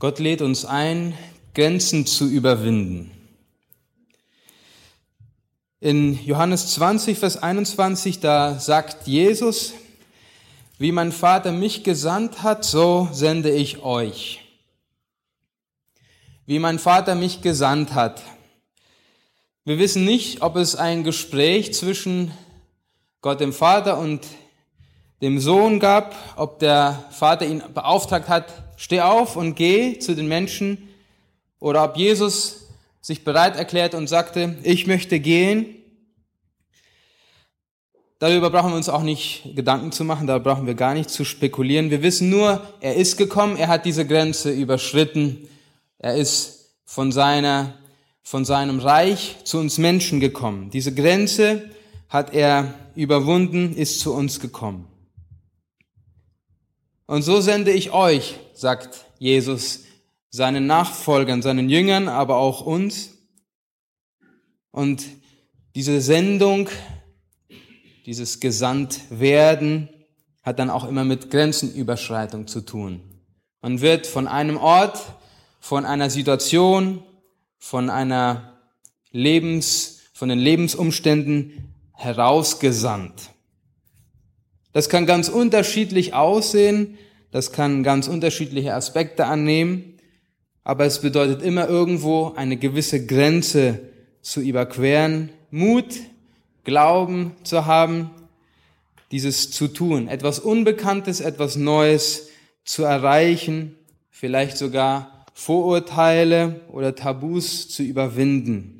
Gott lädt uns ein, Grenzen zu überwinden. In Johannes 20, Vers 21, da sagt Jesus, wie mein Vater mich gesandt hat, so sende ich euch. Wie mein Vater mich gesandt hat. Wir wissen nicht, ob es ein Gespräch zwischen Gott dem Vater und dem Sohn gab, ob der Vater ihn beauftragt hat, steh auf und geh zu den Menschen, oder ob Jesus sich bereit erklärt und sagte, ich möchte gehen. Darüber brauchen wir uns auch nicht Gedanken zu machen, da brauchen wir gar nicht zu spekulieren. Wir wissen nur, er ist gekommen, er hat diese Grenze überschritten, er ist von seiner, von seinem Reich zu uns Menschen gekommen. Diese Grenze hat er überwunden, ist zu uns gekommen. Und so sende ich euch, sagt Jesus seinen Nachfolgern, seinen Jüngern, aber auch uns. Und diese Sendung, dieses Gesandtwerden hat dann auch immer mit Grenzenüberschreitung zu tun. Man wird von einem Ort, von einer Situation, von einer Lebens, von den Lebensumständen herausgesandt. Das kann ganz unterschiedlich aussehen, das kann ganz unterschiedliche Aspekte annehmen, aber es bedeutet immer irgendwo eine gewisse Grenze zu überqueren, Mut, Glauben zu haben, dieses zu tun, etwas Unbekanntes, etwas Neues zu erreichen, vielleicht sogar Vorurteile oder Tabus zu überwinden.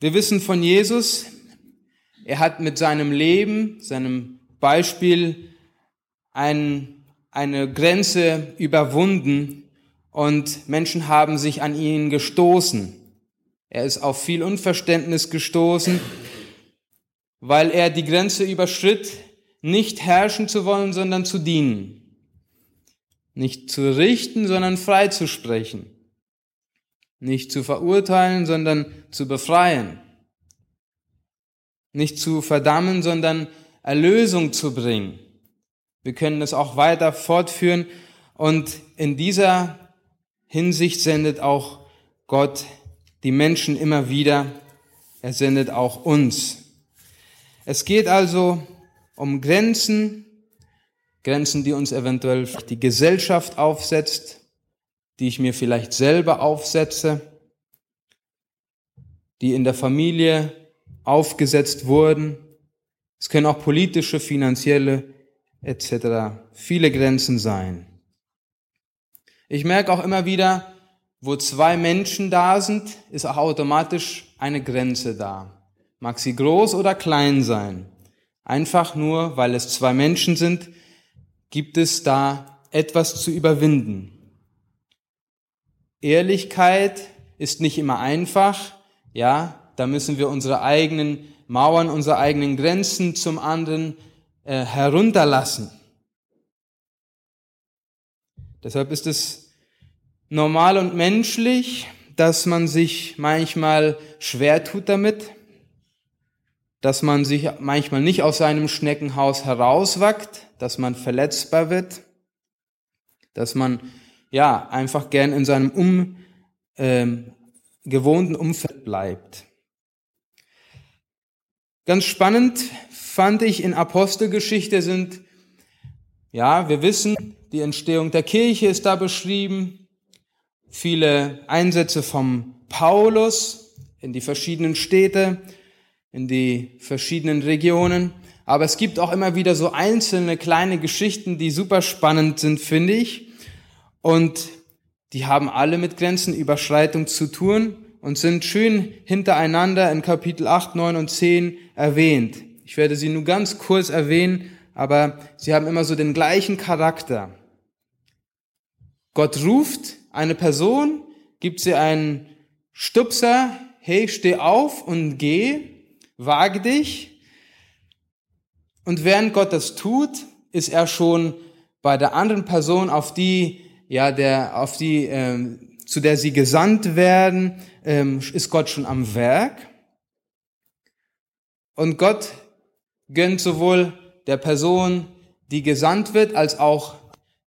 Wir wissen von Jesus, er hat mit seinem Leben, seinem Beispiel ein, eine Grenze überwunden und Menschen haben sich an ihn gestoßen. Er ist auf viel Unverständnis gestoßen, weil er die Grenze überschritt, nicht herrschen zu wollen, sondern zu dienen. Nicht zu richten, sondern frei zu sprechen. Nicht zu verurteilen, sondern zu befreien nicht zu verdammen, sondern Erlösung zu bringen. Wir können das auch weiter fortführen und in dieser Hinsicht sendet auch Gott die Menschen immer wieder. Er sendet auch uns. Es geht also um Grenzen, Grenzen, die uns eventuell die Gesellschaft aufsetzt, die ich mir vielleicht selber aufsetze, die in der Familie aufgesetzt wurden. Es können auch politische, finanzielle etc. viele Grenzen sein. Ich merke auch immer wieder, wo zwei Menschen da sind, ist auch automatisch eine Grenze da. Mag sie groß oder klein sein. Einfach nur, weil es zwei Menschen sind, gibt es da etwas zu überwinden. Ehrlichkeit ist nicht immer einfach, ja, da müssen wir unsere eigenen Mauern, unsere eigenen Grenzen zum anderen äh, herunterlassen. Deshalb ist es normal und menschlich, dass man sich manchmal schwer tut damit, dass man sich manchmal nicht aus seinem Schneckenhaus herauswackt, dass man verletzbar wird, dass man ja einfach gern in seinem um, ähm, gewohnten Umfeld bleibt. Ganz spannend fand ich in Apostelgeschichte sind, ja, wir wissen, die Entstehung der Kirche ist da beschrieben, viele Einsätze vom Paulus in die verschiedenen Städte, in die verschiedenen Regionen. Aber es gibt auch immer wieder so einzelne kleine Geschichten, die super spannend sind, finde ich. Und die haben alle mit Grenzenüberschreitung zu tun und sind schön hintereinander in Kapitel 8, 9 und 10 erwähnt. Ich werde sie nur ganz kurz erwähnen, aber sie haben immer so den gleichen Charakter. Gott ruft eine Person, gibt sie einen Stupser, hey, steh auf und geh, wage dich. Und während Gott das tut, ist er schon bei der anderen Person, auf die, ja, der, auf die, ähm, zu der sie gesandt werden, ähm, ist Gott schon am Werk. Und Gott gönnt sowohl der Person, die gesandt wird, als auch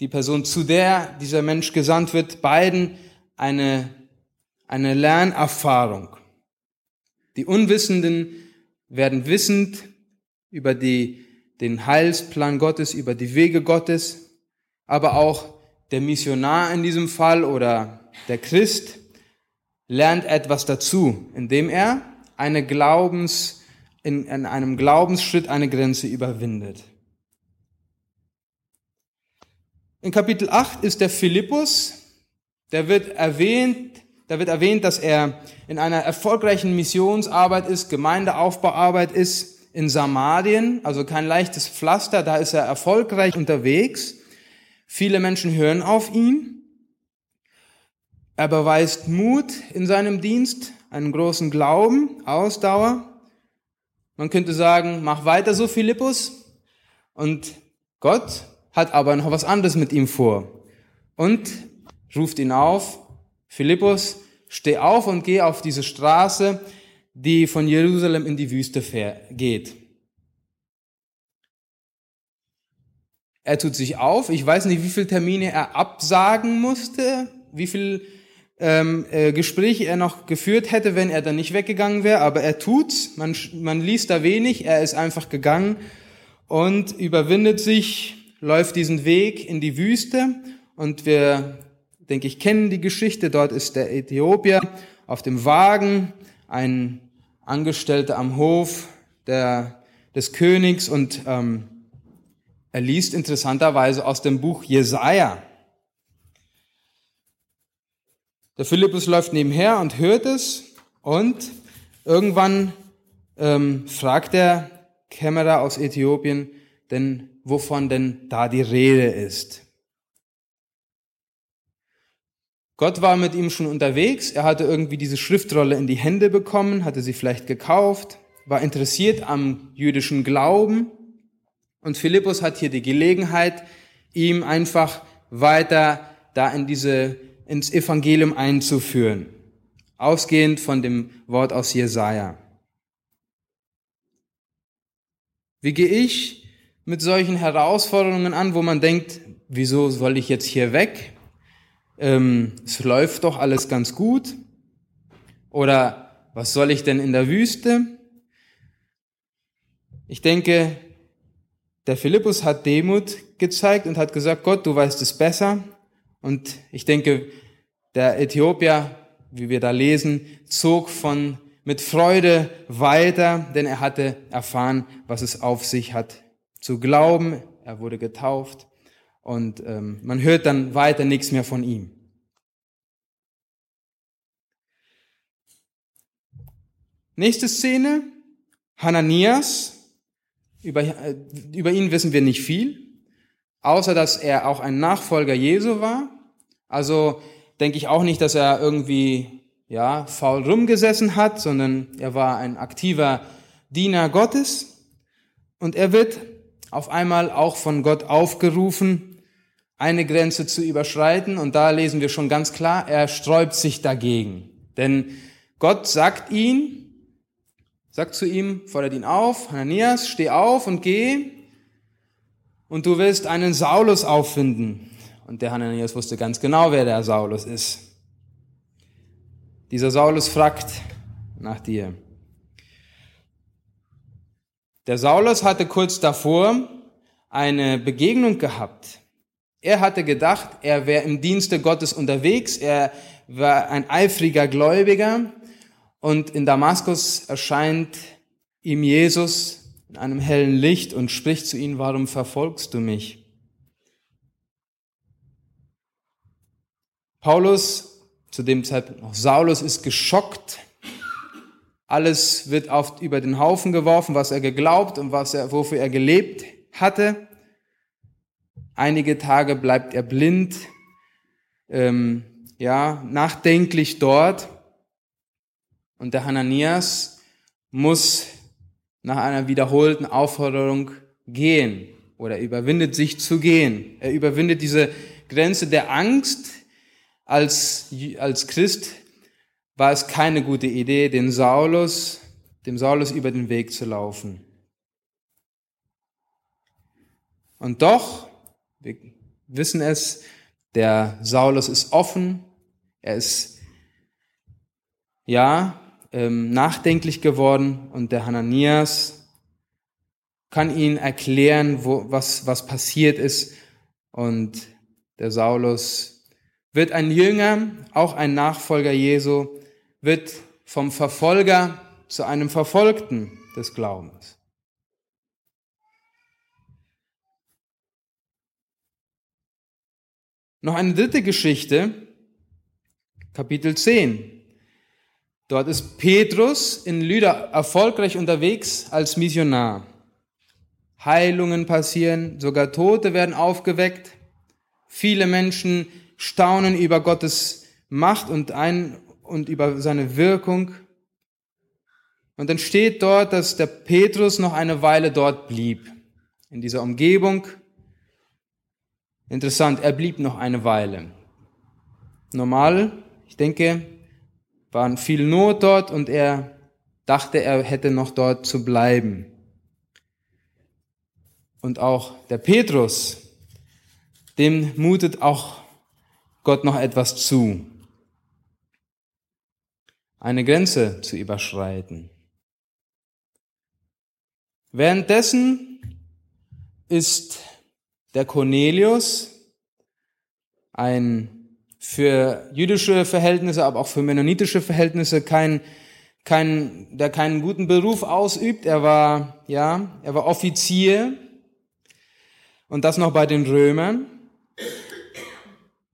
die Person, zu der dieser Mensch gesandt wird, beiden eine, eine Lernerfahrung. Die Unwissenden werden wissend über die, den Heilsplan Gottes, über die Wege Gottes, aber auch der Missionar in diesem Fall oder der Christ lernt etwas dazu, indem er eine Glaubens, in, in einem Glaubensschritt eine Grenze überwindet. In Kapitel 8 ist der Philippus, der wird erwähnt, da wird erwähnt, dass er in einer erfolgreichen Missionsarbeit ist, Gemeindeaufbauarbeit ist in Samarien, also kein leichtes Pflaster, da ist er erfolgreich unterwegs. Viele Menschen hören auf ihn. Er beweist Mut in seinem Dienst, einen großen Glauben, Ausdauer. Man könnte sagen, mach weiter so, Philippus. Und Gott hat aber noch was anderes mit ihm vor und ruft ihn auf, Philippus, steh auf und geh auf diese Straße, die von Jerusalem in die Wüste geht. Er tut sich auf. Ich weiß nicht, wie viele Termine er absagen musste, wie viel ähm, äh, Gespräche er noch geführt hätte, wenn er dann nicht weggegangen wäre. Aber er tut's. Man, man liest da wenig. Er ist einfach gegangen und überwindet sich läuft diesen Weg in die Wüste und wir, denke ich, kennen die Geschichte. Dort ist der Äthiopier auf dem Wagen, ein Angestellter am Hof der, des Königs und ähm, er liest interessanterweise aus dem Buch Jesaja. Der Philippus läuft nebenher und hört es und irgendwann ähm, fragt der Kämmerer aus Äthiopien, denn wovon denn da die Rede ist. Gott war mit ihm schon unterwegs, er hatte irgendwie diese Schriftrolle in die Hände bekommen, hatte sie vielleicht gekauft, war interessiert am jüdischen Glauben und Philippus hat hier die Gelegenheit, ihm einfach weiter da in diese, ins Evangelium einzuführen, ausgehend von dem Wort aus Jesaja. Wie gehe ich mit solchen Herausforderungen an, wo man denkt, wieso soll ich jetzt hier weg? Ähm, es läuft doch alles ganz gut. Oder was soll ich denn in der Wüste? Ich denke, der Philippus hat Demut gezeigt und hat gesagt, Gott, du weißt es besser. Und ich denke, der Äthiopier, wie wir da lesen, zog von mit Freude weiter, denn er hatte erfahren, was es auf sich hat zu glauben. Er wurde getauft und ähm, man hört dann weiter nichts mehr von ihm. Nächste Szene, Hananias. Über, äh, über ihn wissen wir nicht viel, außer dass er auch ein Nachfolger Jesu war. Also denke ich auch nicht, dass er irgendwie ja, faul rumgesessen hat, sondern er war ein aktiver Diener Gottes. Und er wird auf einmal auch von Gott aufgerufen, eine Grenze zu überschreiten. Und da lesen wir schon ganz klar, er sträubt sich dagegen. Denn Gott sagt ihn, sagt zu ihm, fordert ihn auf, Hananias, steh auf und geh, und du wirst einen Saulus auffinden. Und der Hananias wusste ganz genau, wer der Saulus ist. Dieser Saulus fragt nach dir. Der Saulus hatte kurz davor eine Begegnung gehabt. Er hatte gedacht, er wäre im Dienste Gottes unterwegs, er war ein eifriger Gläubiger und in Damaskus erscheint ihm Jesus in einem hellen Licht und spricht zu ihm, warum verfolgst du mich? Paulus, zu dem Zeitpunkt noch Saulus, ist geschockt alles wird oft über den Haufen geworfen, was er geglaubt und was er, wofür er gelebt hatte. Einige Tage bleibt er blind, ähm, ja, nachdenklich dort. Und der Hananias muss nach einer wiederholten Aufforderung gehen oder überwindet sich zu gehen. Er überwindet diese Grenze der Angst als, als Christ war es keine gute Idee, den Saulus, dem Saulus über den Weg zu laufen. Und doch, wir wissen es. Der Saulus ist offen. Er ist, ja, ähm, nachdenklich geworden und der Hananias kann ihn erklären, wo, was, was passiert ist. Und der Saulus wird ein Jünger, auch ein Nachfolger Jesu, wird vom Verfolger zu einem Verfolgten des Glaubens. Noch eine dritte Geschichte, Kapitel 10. Dort ist Petrus in Lyda erfolgreich unterwegs als Missionar. Heilungen passieren, sogar Tote werden aufgeweckt. Viele Menschen staunen über Gottes Macht und, ein, und über seine Wirkung. Und dann steht dort, dass der Petrus noch eine Weile dort blieb, in dieser Umgebung. Interessant, er blieb noch eine Weile. Normal, ich denke, waren viel Not dort und er dachte, er hätte noch dort zu bleiben. Und auch der Petrus, dem mutet auch Gott noch etwas zu. Eine Grenze zu überschreiten. Währenddessen ist der Cornelius, ein für jüdische Verhältnisse, aber auch für mennonitische Verhältnisse kein, kein, der keinen guten Beruf ausübt. Er war, ja, er war Offizier und das noch bei den Römern.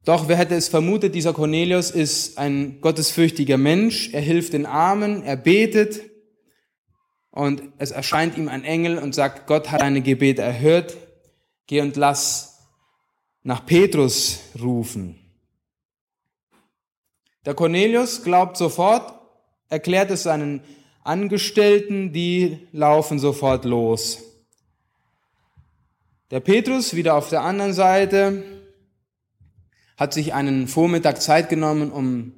Doch wer hätte es vermutet, dieser Cornelius ist ein gottesfürchtiger Mensch. Er hilft den Armen, er betet und es erscheint ihm ein Engel und sagt, Gott hat deine Gebete erhört. Geh und lass nach Petrus rufen. Der Cornelius glaubt sofort, erklärt es seinen Angestellten, die laufen sofort los. Der Petrus wieder auf der anderen Seite hat sich einen Vormittag Zeit genommen, um,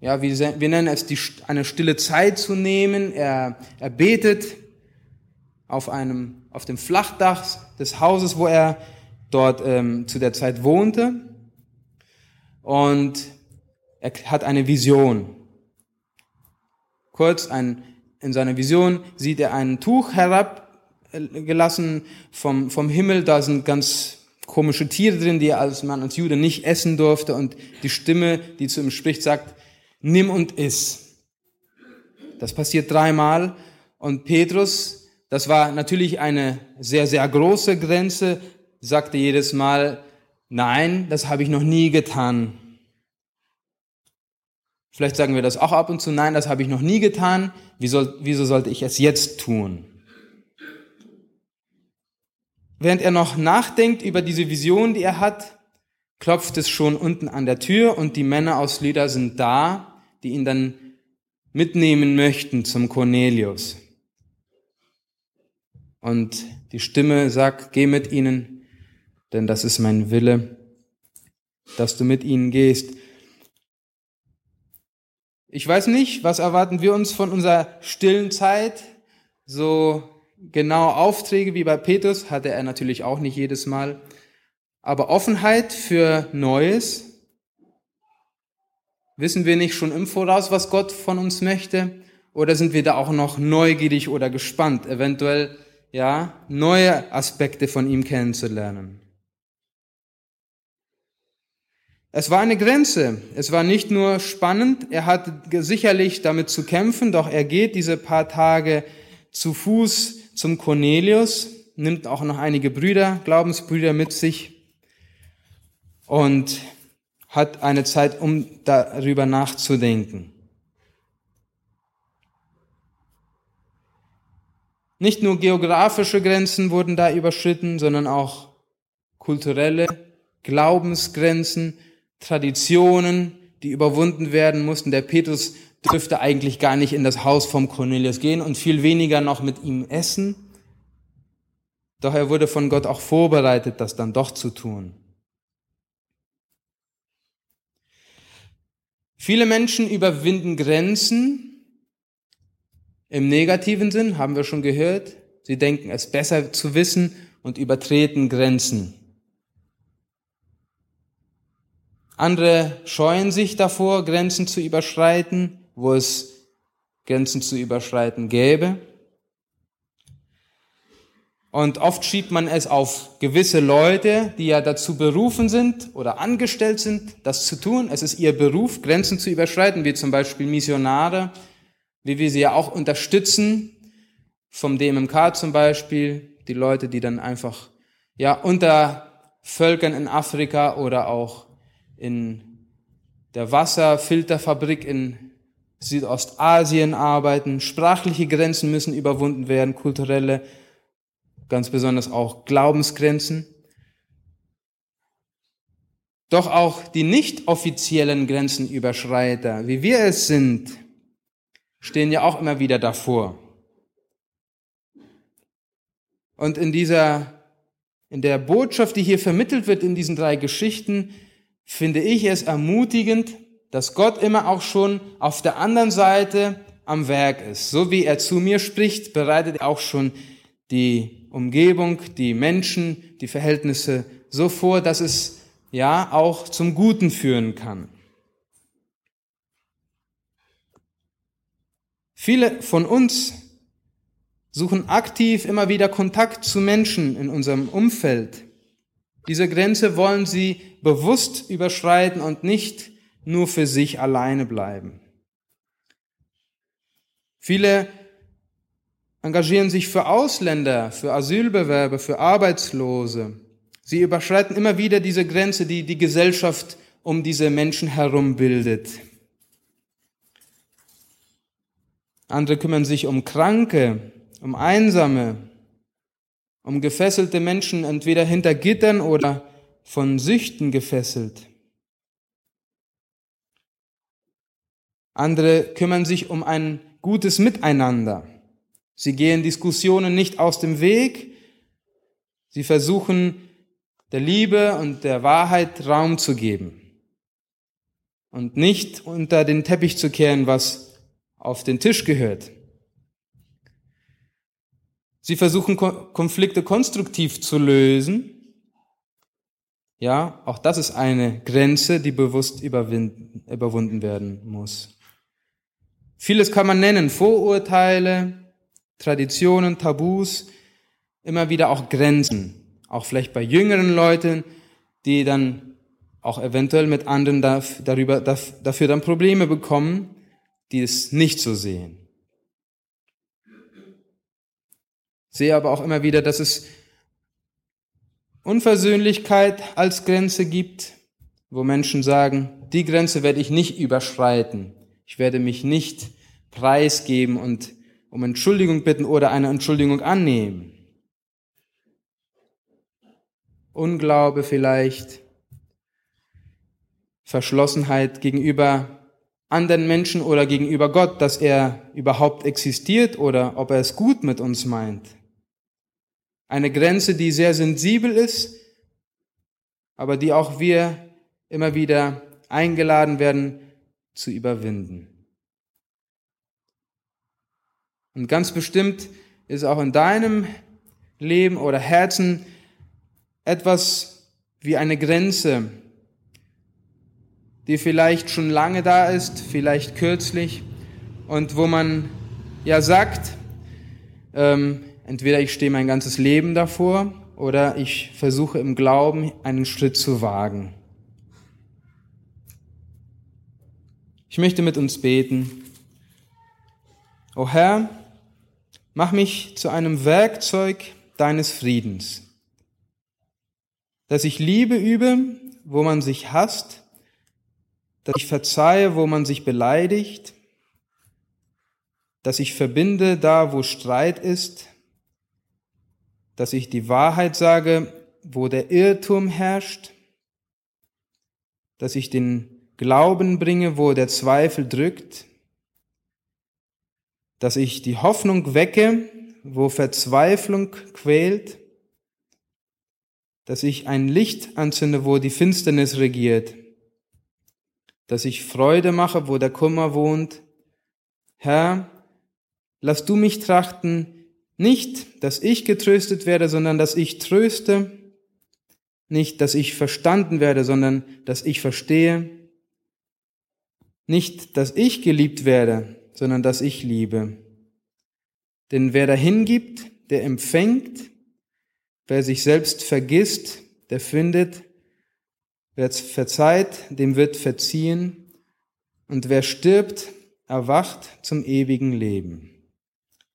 ja, wir, nennen es die, eine stille Zeit zu nehmen. Er, er betet auf einem, auf dem Flachdach des Hauses, wo er dort ähm, zu der Zeit wohnte. Und er hat eine Vision. Kurz ein, in seiner Vision sieht er ein Tuch herab gelassen vom, vom Himmel. Da sind ganz komische Tiere drin, die er als Mann, als Jude nicht essen durfte. Und die Stimme, die zu ihm spricht, sagt, nimm und iss. Das passiert dreimal. Und Petrus, das war natürlich eine sehr, sehr große Grenze, sagte jedes Mal, nein, das habe ich noch nie getan. Vielleicht sagen wir das auch ab und zu, nein, das habe ich noch nie getan. Wieso, wieso sollte ich es jetzt tun? Während er noch nachdenkt über diese Vision, die er hat, klopft es schon unten an der Tür und die Männer aus Lydda sind da, die ihn dann mitnehmen möchten zum Cornelius. Und die Stimme sagt, geh mit ihnen, denn das ist mein Wille, dass du mit ihnen gehst. Ich weiß nicht, was erwarten wir uns von unserer stillen Zeit, so genau Aufträge wie bei Petrus hatte er natürlich auch nicht jedes Mal. Aber Offenheit für Neues. Wissen wir nicht schon im Voraus, was Gott von uns möchte? Oder sind wir da auch noch neugierig oder gespannt, eventuell, ja, neue Aspekte von ihm kennenzulernen? Es war eine Grenze. Es war nicht nur spannend, er hat sicherlich damit zu kämpfen, doch er geht diese paar Tage zu Fuß zum Cornelius, nimmt auch noch einige Brüder, Glaubensbrüder mit sich und hat eine Zeit, um darüber nachzudenken. Nicht nur geografische Grenzen wurden da überschritten, sondern auch kulturelle Glaubensgrenzen, Traditionen, die überwunden werden mussten. Der Petrus dürfte eigentlich gar nicht in das Haus vom Cornelius gehen und viel weniger noch mit ihm essen. Doch er wurde von Gott auch vorbereitet, das dann doch zu tun. Viele Menschen überwinden Grenzen im negativen Sinn, haben wir schon gehört. Sie denken es besser zu wissen und übertreten Grenzen. Andere scheuen sich davor, Grenzen zu überschreiten, wo es Grenzen zu überschreiten gäbe. Und oft schiebt man es auf gewisse Leute, die ja dazu berufen sind oder angestellt sind, das zu tun. Es ist ihr Beruf, Grenzen zu überschreiten, wie zum Beispiel Missionare, wie wir sie ja auch unterstützen, vom DMMK zum Beispiel, die Leute, die dann einfach ja unter Völkern in Afrika oder auch in der Wasserfilterfabrik in Südostasien arbeiten. Sprachliche Grenzen müssen überwunden werden, kulturelle ganz besonders auch Glaubensgrenzen. Doch auch die nicht offiziellen Grenzenüberschreiter, wie wir es sind, stehen ja auch immer wieder davor. Und in dieser, in der Botschaft, die hier vermittelt wird in diesen drei Geschichten, finde ich es ermutigend, dass Gott immer auch schon auf der anderen Seite am Werk ist. So wie er zu mir spricht, bereitet er auch schon die Umgebung, die Menschen, die Verhältnisse so vor, dass es ja auch zum Guten führen kann. Viele von uns suchen aktiv immer wieder Kontakt zu Menschen in unserem Umfeld. Diese Grenze wollen sie bewusst überschreiten und nicht nur für sich alleine bleiben. Viele engagieren sich für Ausländer, für Asylbewerber, für Arbeitslose. Sie überschreiten immer wieder diese Grenze, die die Gesellschaft um diese Menschen herum bildet. Andere kümmern sich um Kranke, um Einsame, um gefesselte Menschen, entweder hinter Gittern oder von Süchten gefesselt. Andere kümmern sich um ein gutes Miteinander. Sie gehen Diskussionen nicht aus dem Weg. Sie versuchen der Liebe und der Wahrheit Raum zu geben und nicht unter den Teppich zu kehren, was auf den Tisch gehört. Sie versuchen Konflikte konstruktiv zu lösen. Ja, auch das ist eine Grenze, die bewusst überwunden werden muss. Vieles kann man nennen, Vorurteile, Traditionen, Tabus, immer wieder auch Grenzen. Auch vielleicht bei jüngeren Leuten, die dann auch eventuell mit anderen darüber, dafür dann Probleme bekommen, die es nicht so sehen. Sehe aber auch immer wieder, dass es Unversöhnlichkeit als Grenze gibt, wo Menschen sagen, die Grenze werde ich nicht überschreiten. Ich werde mich nicht preisgeben und um Entschuldigung bitten oder eine Entschuldigung annehmen. Unglaube vielleicht, Verschlossenheit gegenüber anderen Menschen oder gegenüber Gott, dass er überhaupt existiert oder ob er es gut mit uns meint. Eine Grenze, die sehr sensibel ist, aber die auch wir immer wieder eingeladen werden zu überwinden. Und ganz bestimmt ist auch in deinem Leben oder Herzen etwas wie eine Grenze, die vielleicht schon lange da ist, vielleicht kürzlich, und wo man ja sagt, ähm, entweder ich stehe mein ganzes Leben davor oder ich versuche im Glauben einen Schritt zu wagen. Ich möchte mit uns beten. O Herr, Mach mich zu einem Werkzeug deines Friedens, dass ich Liebe übe, wo man sich hasst, dass ich verzeihe, wo man sich beleidigt, dass ich verbinde da, wo Streit ist, dass ich die Wahrheit sage, wo der Irrtum herrscht, dass ich den Glauben bringe, wo der Zweifel drückt, dass ich die Hoffnung wecke, wo Verzweiflung quält, dass ich ein Licht anzünde, wo die Finsternis regiert, dass ich Freude mache, wo der Kummer wohnt. Herr, lass du mich trachten, nicht, dass ich getröstet werde, sondern dass ich tröste, Nicht, dass ich verstanden werde, sondern dass ich verstehe. Nicht, dass ich geliebt werde, sondern dass ich liebe. Denn wer dahin gibt, der empfängt. Wer sich selbst vergisst, der findet. Wer verzeiht, dem wird verziehen. Und wer stirbt, erwacht zum ewigen Leben.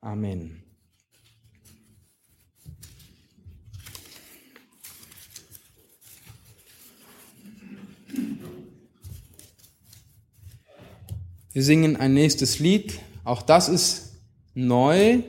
Amen. Wir singen ein nächstes Lied. Auch das ist neu.